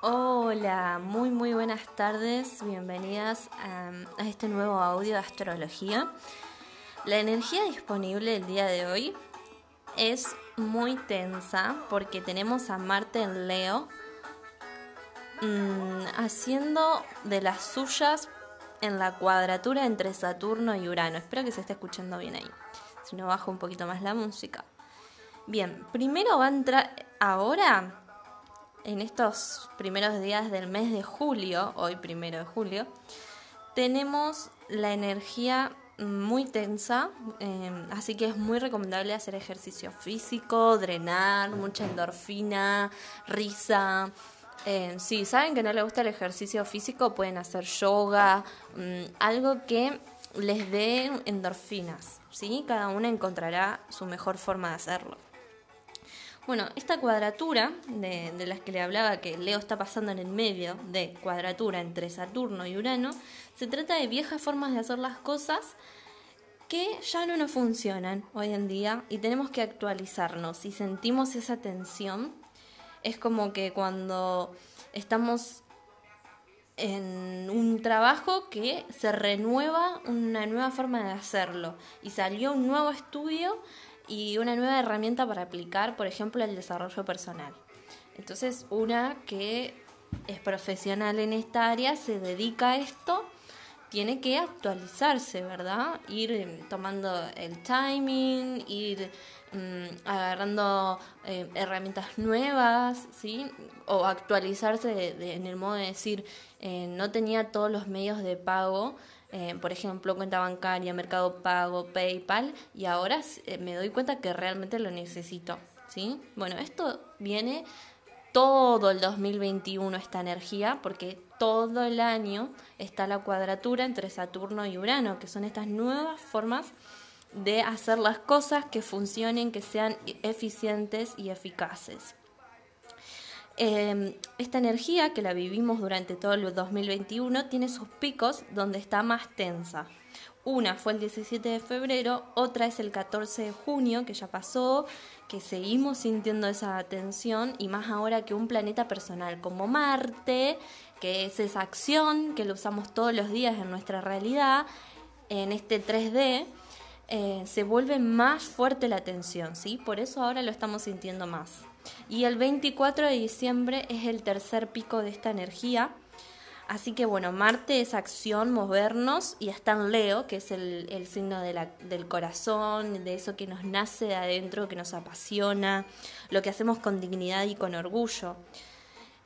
Hola, muy muy buenas tardes, bienvenidas a, este nuevo audio de astrología. La energía disponible el día de hoy es muy tensa porque tenemos a Marte en Leo mm, haciendo de las suyas en la cuadratura entre Saturno y Urano. Espero que se esté escuchando bien ahí. Si no, bajo un poquito más la música. Bien, primero va a entrar ahora en estos primeros días del mes de julio, hoy primero de julio, tenemos la energía muy tensa, em, así que es muy recomendable hacer ejercicio físico, drenar, mucha endorfina, risa. Eh, si saben que no les gusta el ejercicio físico, pueden hacer yoga, mm, algo que les dé endorfinas, ¿sí? Cada una encontrará su mejor forma de hacerlo. Bueno, esta cuadratura de, de, las que le hablaba que Leo está pasando en el medio de cuadratura entre Saturno y Urano, se trata de viejas formas de hacer las cosas que ya no nos funcionan hoy en día y tenemos que actualizarnos y sentimos esa tensión. Es como que cuando estamos en un trabajo que se renueva una nueva forma de hacerlo y salió un nuevo estudio y una nueva herramienta para aplicar, por ejemplo, el desarrollo personal. Entonces, una que es profesional en esta área, se dedica a esto, tiene que actualizarse, ¿verdad? Ir eh, tomando el timing, ir mm, agarrando eh, herramientas nuevas, ¿sí? O actualizarse en el modo de decir, eh, no tenía todos los medios de pago, eh, por ejemplo, cuenta bancaria, mercado pago, PayPal, y ahora eh, me doy cuenta que realmente lo necesito. ¿sí? Bueno, esto viene todo el 2021, esta energía, porque todo el año está la cuadratura entre Saturno y Urano, que son estas nuevas formas de hacer las cosas que funcionen, que sean eficientes y eficaces. Em, esta energía que la vivimos durante todo el 2021 tiene sus picos donde está más tensa. Una fue el 17 de febrero, otra es el 14 de junio, que ya pasó, que seguimos sintiendo esa tensión y más ahora que un planeta personal como Marte, que es esa acción que lo usamos todos los días en nuestra realidad, en este 3D, eh, se vuelve más fuerte la tensión, ¿sí? Por eso ahora lo estamos sintiendo más. Y el 24 de diciembre es el tercer pico de esta energía. Así que bueno, Marte es acción, movernos, y está en Leo, que es el, signo del corazón, de eso que nos nace de adentro, que nos apasiona, lo que hacemos con dignidad y con orgullo.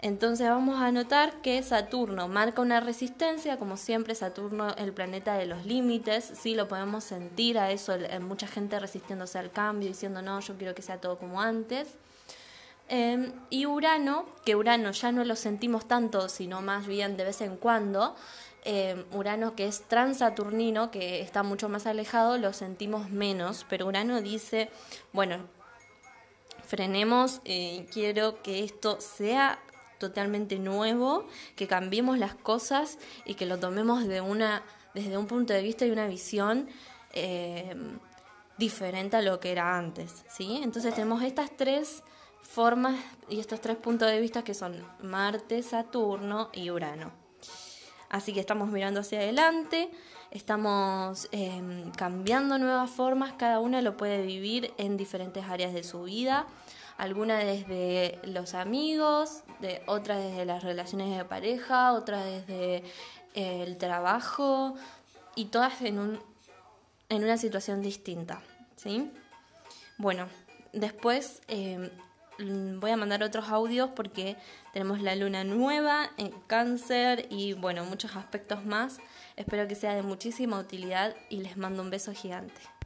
Entonces vamos a notar que Saturno marca una resistencia, como siempre Saturno el planeta de los límites, sí lo podemos sentir a eso, mucha gente resistiéndose al cambio, diciendo no, yo quiero que sea todo como antes. Em, y Urano, que Urano ya no lo sentimos tanto, sino más bien de vez en cuando, em, Urano que es transaturnino, que está mucho más alejado, lo sentimos menos, pero Urano dice, bueno, frenemos, eh, quiero que esto sea totalmente nuevo, que cambiemos las cosas y que lo tomemos de una, desde un punto de vista y una visión em, diferente a lo que era antes, ¿sí? Entonces tenemos estas tres formas y estos tres puntos de vista que son Marte, Saturno y Urano. Así que estamos mirando hacia adelante, estamos em, cambiando nuevas formas, cada una lo puede vivir en diferentes áreas de su vida, alguna desde los amigos, de, otra desde las relaciones de pareja, otra desde el trabajo y todas en, un, en una situación distinta. ¿sí? Bueno, después em, voy a mandar otros audios porque tenemos la luna nueva en cáncer y bueno, muchos aspectos más. Espero que sea de muchísima utilidad y les mando un beso gigante.